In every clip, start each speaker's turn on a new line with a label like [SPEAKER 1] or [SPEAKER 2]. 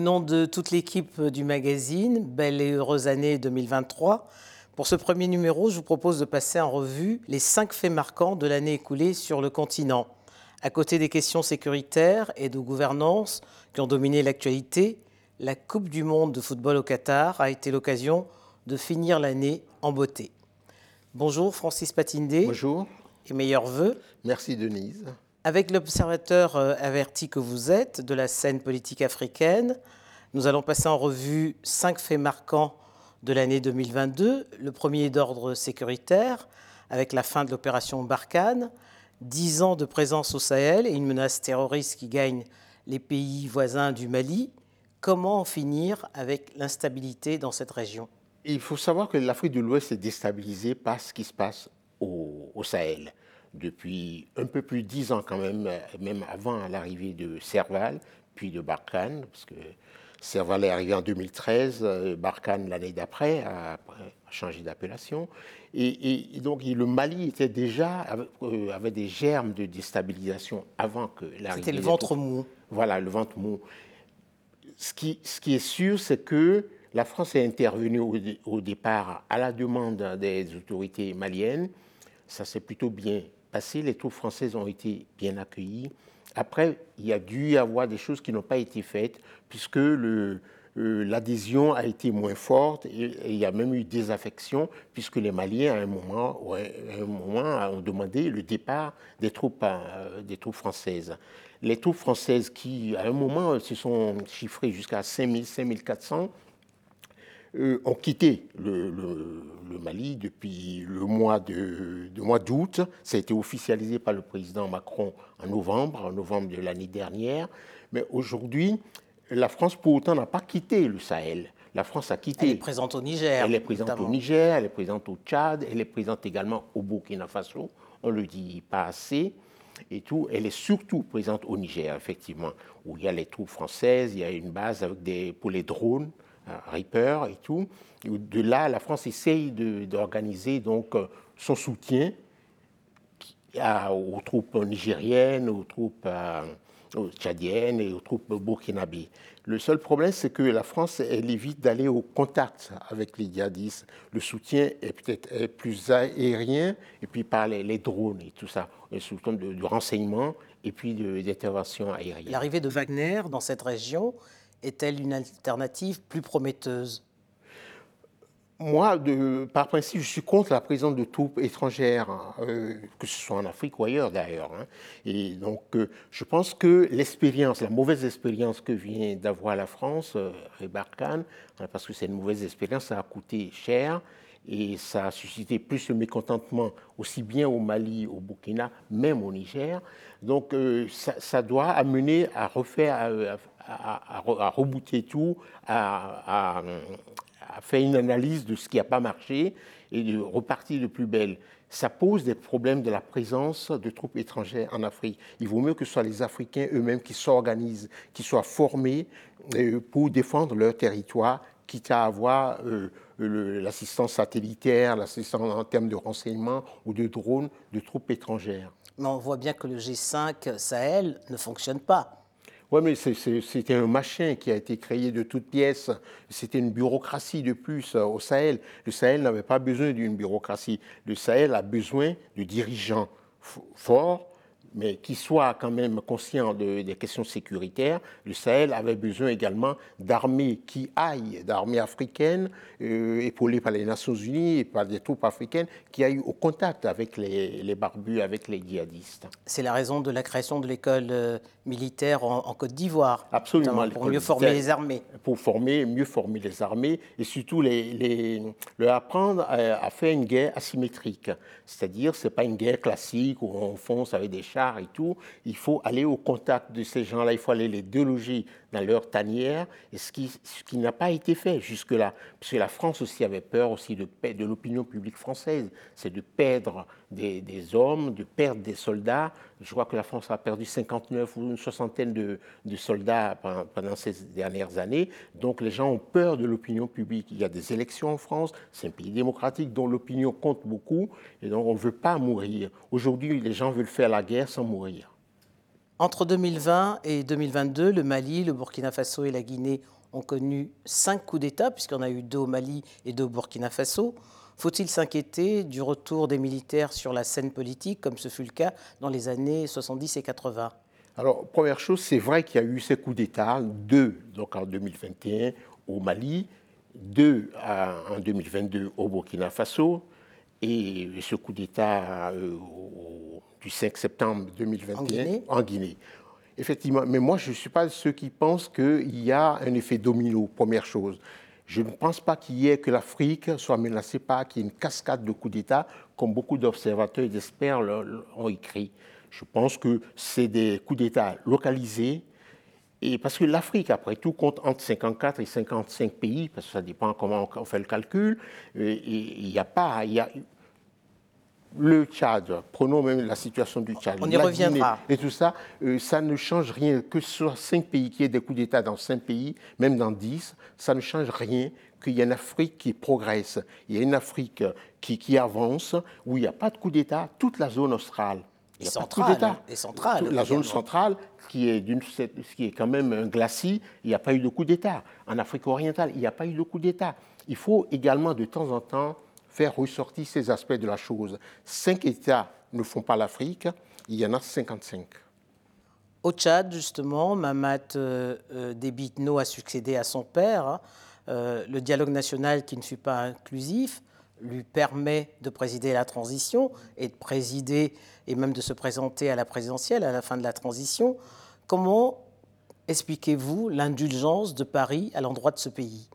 [SPEAKER 1] Au nom de toute l'équipe du magazine, belle et heureuse année 2023. Pour ce premier numéro, je vous propose de passer en revue les cinq faits marquants de l'année écoulée sur le continent. À côté des questions sécuritaires et de gouvernance qui ont dominé l'actualité, la Coupe du Monde de football au Qatar a été l'occasion de finir l'année en beauté. Bonjour Francis Patindé.
[SPEAKER 2] Bonjour.
[SPEAKER 1] Et meilleurs voeux.
[SPEAKER 2] Merci Denise.
[SPEAKER 1] Avec l'observateur euh, averti que vous êtes de la scène politique africaine, nous allons passer en revue cinq faits marquants de l'année 2022. Le premier d'ordre sécuritaire, avec la fin de l'opération Barkhane, dix ans de présence au Sahel et une menace terroriste qui gagne les pays voisins du Mali. Comment en finir avec l'instabilité dans cette région?
[SPEAKER 2] Il faut savoir que l'Afrique de l'Ouest est déstabilisée par ce qui se passe au, au Sahel depuis un peu plus de dix ans quand même, même avant l'arrivée de Serval, puis de Barkhane, parce que Serval est arrivé en 2013, euh, Barkhane l'année d'après a, changé d'appellation. Et, donc le Mali était déjà, euh, avait, des germes de déstabilisation avant que l'arrivée.
[SPEAKER 1] C'était le ventre mou.
[SPEAKER 2] Voilà, le ventre mou. Ce qui, ce qui est sûr, c'est que la France est intervenue au, au départ à la demande des autorités maliennes. Ça s'est plutôt bien passé, les troupes françaises ont été bien accueillies. Après, il y a dû y avoir des choses qui n'ont pas été faites, puisque euh, l'adhésion a été moins forte et, il y a même eu des affections, puisque les Maliens, à un moment, un moment ont demandé le départ des troupes, euh, des troupes françaises. Les troupes françaises qui, à un moment, se sont chiffrées jusqu'à 5000, 5400, euh, ont quitté le, Mali depuis le mois de, mois d'août. Ça a été officialisé par le président Macron en novembre, en novembre de l'année dernière. Mais aujourd'hui, la France, pour autant, n'a pas quitté le Sahel. La France a quitté.
[SPEAKER 1] Elle est présente au Niger.
[SPEAKER 2] Elle est présente au Niger, elle est présente au Tchad, elle est présente également au Burkina Faso. On ne le dit pas assez. Et tout, elle est surtout présente au Niger, effectivement, où il y a les troupes françaises, il y a une base avec des, pour les drones, Reaper et tout. de là, la France essaye d'organiser donc euh, son soutien aux troupes nigériennes, aux troupes euh, tchadiennes et aux troupes burkinabées. Le seul problème, c'est que la France, évite d'aller au contact avec les djihadistes. Le soutien est peut-être plus aérien, et puis par les, drones et tout ça, et sous le de, renseignement et puis d'intervention aérienne.
[SPEAKER 1] L'arrivée de Wagner dans cette région, est-elle une alternative plus prometteuse?
[SPEAKER 2] Moi, par principe, je suis contre la présence de troupes étrangères, euh, que ce soit en Afrique ou ailleurs d'ailleurs. Hein. Et donc, euh, je pense que l'expérience, la mauvaise expérience que vient d'avoir la France euh, et hein, parce que c'est une mauvaise expérience, ça a coûté cher et ça a suscité plus de mécontentement aussi bien au Mali, au Burkina, même au Niger. Donc, ça, doit amener à refaire, rebooter tout, à, faire une analyse de ce qui n'a pas marché et de repartir de plus belle. Ça pose des problèmes de la présence de troupes étrangères en Afrique. Il vaut mieux que ce soit les Africains eux-mêmes qui s'organisent, qui soient formés euh, pour défendre leur territoire, quitte à avoir euh, l'assistance satellitaire, l'assistance en termes de renseignement ou de drones de troupes étrangères.
[SPEAKER 1] Mais on voit bien que le G5 Sahel ne fonctionne pas.
[SPEAKER 2] Oui, mais c'était un machin qui a été créé de toutes pièces. C'était une bureaucratie de plus euh, au Sahel. Le Sahel n'avait pas besoin d'une bureaucratie. Le Sahel a besoin de dirigeants forts, mais qui soit quand même conscient des questions sécuritaires. Le Sahel avait besoin également d'armées qui aillent, d'armées africaines, euh, épaulées par les Nations Unies et par des troupes africaines, qui aillent au contact avec les, barbus, avec les djihadistes.
[SPEAKER 1] C'est la raison de la création de l'école euh, militaire en, Côte d'Ivoire.
[SPEAKER 2] Absolument.
[SPEAKER 1] Pour mieux former les armées.
[SPEAKER 2] Pour former, mieux former les armées et surtout les, leur apprendre à, à, faire une guerre asymétrique. C'est-à-dire, ce n'est pas une guerre classique où on fonce avec des chars et tout, il faut aller au contact de ces gens-là, il faut aller les déloger dans leur tanière, et ce qui, ce qui n'a pas été fait jusque-là. Parce que la France aussi avait peur aussi de, l'opinion publique française, c'est de perdre des, des, hommes, de perdre des soldats. Je crois que la France a perdu 59 ou une soixantaine de, de soldats pendant, pendant, ces dernières années. Donc les gens ont peur de l'opinion publique. Il y a des élections en France, c'est un pays démocratique dont l'opinion compte beaucoup, et donc on ne veut pas mourir. Aujourd'hui, les gens veulent faire la guerre sans mourir.
[SPEAKER 1] Entre 2020 et 2022, le Mali, le Burkina Faso et la Guinée ont connu cinq coups d'État, puisqu'on a eu deux au Mali et deux au Burkina Faso. Faut-il s'inquiéter du retour des militaires sur la scène politique, comme ce fut le cas dans les années 70 et 80
[SPEAKER 2] Alors, première chose, c'est vrai qu'il y a eu ces coups d'État, deux donc en 2021 au Mali, deux en 2022 au Burkina Faso, et ce coup d'État euh, du 5 septembre 2021 en Guinée. Effectivement, mais moi je ne suis pas de ceux qui pensent qu'il y a un effet domino, première chose. Je ne pense pas qu'il y ait que l'Afrique soit menacée par qu'il y ait une cascade de coups d'État, comme beaucoup d'observateurs et d'experts ont écrit. Je pense que c'est des coups d'État localisés, et parce que l'Afrique, après tout, compte entre 54 et 55 pays, parce que ça dépend comment on fait le calcul. Et il n'y a pas, il y a le Tchad, prenons même la situation du Tchad,
[SPEAKER 1] on y reviendra.
[SPEAKER 2] et tout ça, euh, ça ne change rien. Que soit cinq pays, qui y ait des coups d'État dans cinq pays, même dans dix, ça ne change rien qu'il y a une Afrique qui progresse, il y a une Afrique qui, qui avance, où il n'y a pas de coup d'État, toute la zone australe.
[SPEAKER 1] Et centrale, et centrale.
[SPEAKER 2] La zone centrale, qui est, qui est quand même un glacis, il n'y a pas eu de coup d'État. En Afrique orientale, il n'y a pas eu de coup d'État. Il faut également de temps en temps faire ressortir ces aspects de la chose. Cinq États ne font pas l'Afrique, il y en a 55.
[SPEAKER 1] Au Tchad, justement, Mamat euh, euh, Debitno a succédé à son père. Hein. Euh, le dialogue national qui ne fut pas inclusif lui permet de présider la transition et de présider et même de se présenter à la présidentielle à la fin de la transition. Comment expliquez-vous l'indulgence de Paris à l'endroit de ce pays?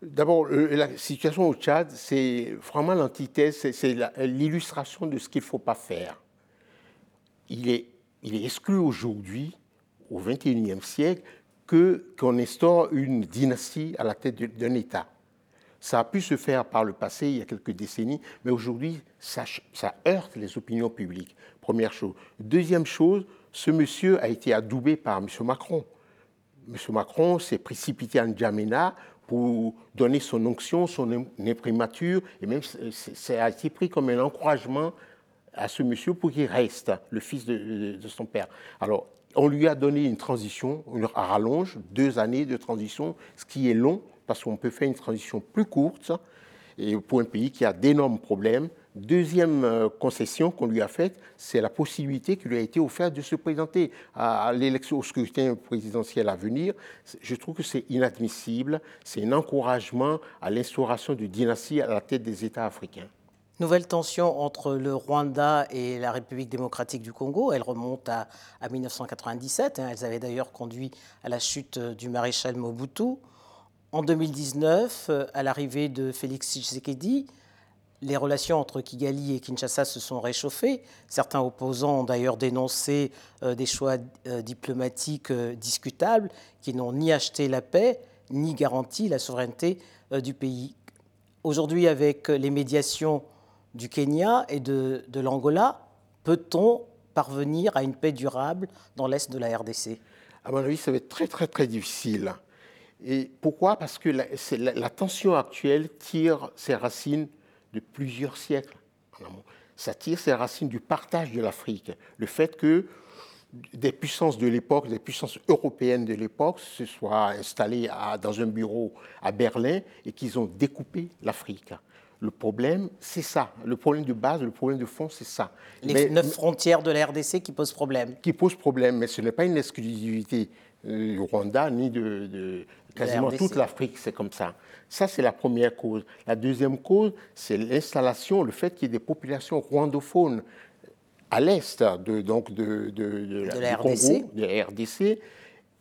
[SPEAKER 2] D'abord, la situation au Tchad, c'est vraiment l'antithèse, c'est l'illustration de ce qu'il ne faut pas faire. Il est, il est exclu aujourd'hui, au XXIe siècle, qu'on instaure une dynastie à la tête d'un État. Ça a pu se faire par le passé, il y a quelques décennies, mais aujourd'hui, ça, heurte les opinions publiques. Première chose. Deuxième chose, ce monsieur a été adoubé par M. Macron. M. Macron s'est précipité en Djamena pour donner son onction, son imprimature, et même ça a été pris comme un encouragement à ce monsieur pour qu'il reste le fils de, son père. Alors, on lui a donné une transition, une rallonge, deux années de transition, ce qui est long, parce qu'on peut faire une transition plus courte, et pour un pays qui a d'énormes problèmes, Deuxième euh, concession qu'on lui a faite, c'est la possibilité qui lui a été offerte de se présenter à l'élection au scrutin présidentiel à venir. Je trouve que c'est inadmissible. C'est un encouragement à l'instauration de dynastie à la tête des États africains.
[SPEAKER 1] Nouvelle tension entre le Rwanda et la République démocratique du Congo. Elle remonte à, 1997. Hein. Elles avaient d'ailleurs conduit à la chute du maréchal Mobutu. En 2019, euh, à l'arrivée de Félix Tshisekedi, les relations entre Kigali et Kinshasa se sont réchauffées. Certains opposants ont d'ailleurs dénoncé euh, des choix euh, diplomatiques discutables qui n'ont ni acheté la paix ni garanti la souveraineté du pays. Aujourd'hui, avec les médiations du Kenya et de, de l'Angola, peut-on parvenir à une paix durable dans l'est de la RDC
[SPEAKER 2] À mon avis, ça va être très très très difficile. Et pourquoi? Parce que la, la tension actuelle tire ses racines de plusieurs siècles Ça tire ses racines du partage de l'Afrique. Le fait que des puissances de l'époque, des puissances européennes de l'époque, se soient installées dans un bureau à Berlin et qu'ils ont découpé l'Afrique. Le problème, c'est ça. Le problème de base, le problème de fond, c'est ça.
[SPEAKER 1] Les neuf frontières de la RDC qui posent problème.
[SPEAKER 2] Qui posent problème, mais ce n'est pas une exclusivité du Rwanda ni de, quasiment toute l'Afrique, c'est comme ça. Ça, c'est la première cause. La deuxième cause, c'est l'installation, le fait qu'il y ait des populations rwandophones à l'est de, donc de,
[SPEAKER 1] la RDC.
[SPEAKER 2] de la RDC.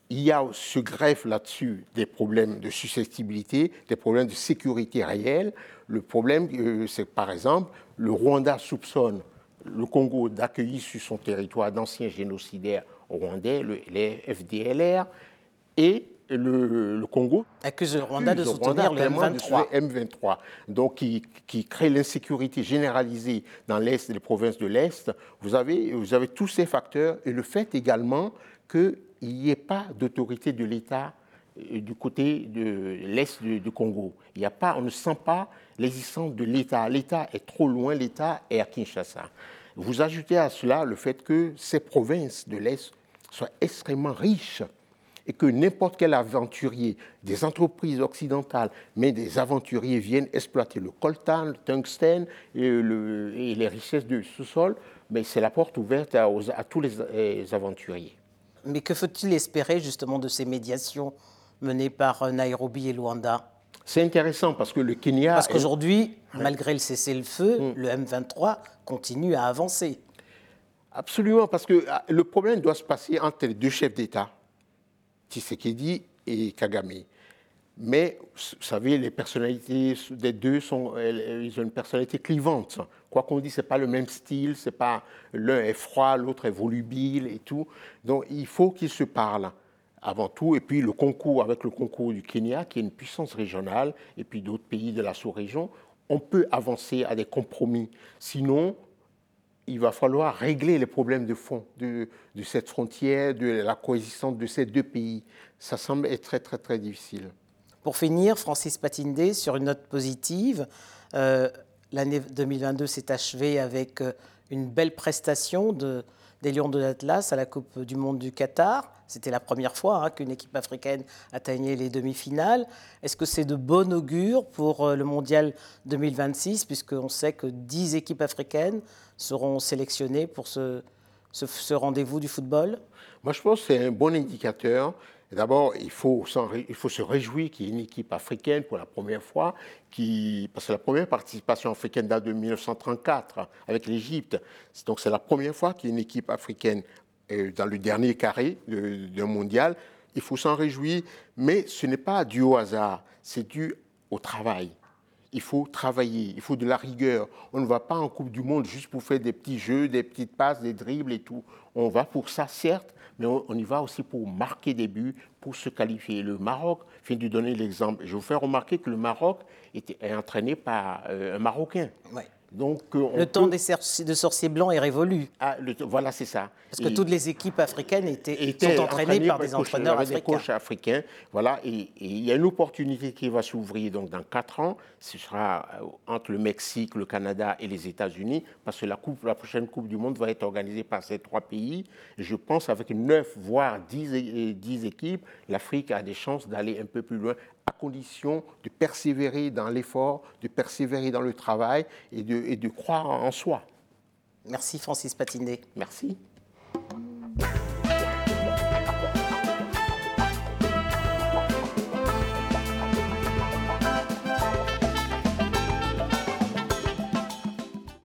[SPEAKER 2] Il y a ce greffe là-dessus des problèmes de susceptibilité, des problèmes de sécurité réelle. Le problème, euh, c'est par exemple, le Rwanda soupçonne le Congo d'accueillir sur son territoire d'anciens génocidaires rwandais, les FDLR, et le, Congo
[SPEAKER 1] accuse le Rwanda de soutenir le M23.
[SPEAKER 2] M23. Donc, qui, qui crée l'insécurité généralisée dans l'Est, les provinces de l'Est. Vous avez, vous avez tous ces facteurs et le fait également qu'il n'y ait pas d'autorité de l'État euh, du côté de l'Est du, Congo. Il y a pas, on ne sent pas l'existence de l'État. L'État est trop loin, l'État est à Kinshasa. Vous ajoutez à cela le fait que ces provinces de l'Est soit extrêmement riche et que n'importe quel aventurier, des entreprises occidentales, mais des aventuriers viennent exploiter le coltan, le tungstène et, les richesses du sous-sol, mais c'est la porte ouverte à, tous les, aventuriers.
[SPEAKER 1] Mais que faut-il espérer justement de ces médiations menées par Nairobi et Luanda?
[SPEAKER 2] C'est intéressant parce que le Kenya.
[SPEAKER 1] Parce qu'aujourd'hui, malgré le cessez-le-feu, mm. le M23 continue à avancer.
[SPEAKER 2] Absolument, parce que ah, le problème doit se passer entre les deux chefs d'État, Tshisekedi et Kagame. Mais, vous savez, les personnalités des deux sont, ils ont une personnalité clivante. Quoi qu'on dise, c'est pas le même style, c'est pas l'un est froid, l'autre est volubile et tout. Donc, il faut qu'ils se parlent avant tout, et puis le concours avec le concours du Kenya, qui est une puissance régionale, et puis d'autres pays de la sous-région, on peut avancer à des compromis. Sinon, il va falloir régler les problèmes de fond de, cette frontière, de la coexistence de ces deux pays. Ça semble être très, très, très difficile.
[SPEAKER 1] Pour finir, Francis Patindé, sur une note positive, euh, l'année 2022 s'est achevée avec euh, une belle prestation de, des Lions de l'Atlas à la Coupe du Monde du Qatar. C'était la première fois hein, qu'une équipe africaine atteignait les demi-finales. Est-ce que c'est de bon augure pour euh, le Mondial 2026, puisqu'on sait que 10 équipes africaines seront sélectionnées pour ce, rendez-vous du football?
[SPEAKER 2] Moi, je pense que c'est un bon indicateur. D'abord, il faut, se réjouir qu'il y ait une équipe africaine pour la première fois, parce que la première participation africaine date de 1934 avec l'Égypte. Donc c'est la première fois qu'il y a une équipe africaine dans le dernier carré d'un mondial. Il faut s'en réjouir, mais ce n'est pas dû au hasard, c'est dû au travail. Il faut travailler, il faut de la rigueur. On ne va pas en Coupe du Monde juste pour faire des petits jeux, des petites passes, des dribbles et tout. On va pour ça, certes, mais on, y va aussi pour marquer des buts, pour se qualifier. Le Maroc, je viens de donner l'exemple. Je vous fais remarquer que le Maroc était, est entraîné par euh, un Marocain.
[SPEAKER 1] Donc, euh, le temps des de sorciers blancs est révolu.
[SPEAKER 2] Ah, voilà, c'est ça.
[SPEAKER 1] Parce que toutes les équipes africaines étaient, sont entraînées, par, des entraîneurs africains. Des coachs
[SPEAKER 2] africains. Voilà, et, il y a une opportunité qui va s'ouvrir donc dans quatre ans. Ce sera euh, entre le Mexique, le Canada et les États-Unis, parce que la, coupe, la prochaine Coupe du Monde va être organisée par ces trois pays. Je pense avec neuf, voire dix, dix équipes, l'Afrique a des chances d'aller un peu plus loin à condition de persévérer dans l'effort, de persévérer dans le travail et de, et de croire en soi.
[SPEAKER 1] Merci Francis Patinet.
[SPEAKER 2] Merci.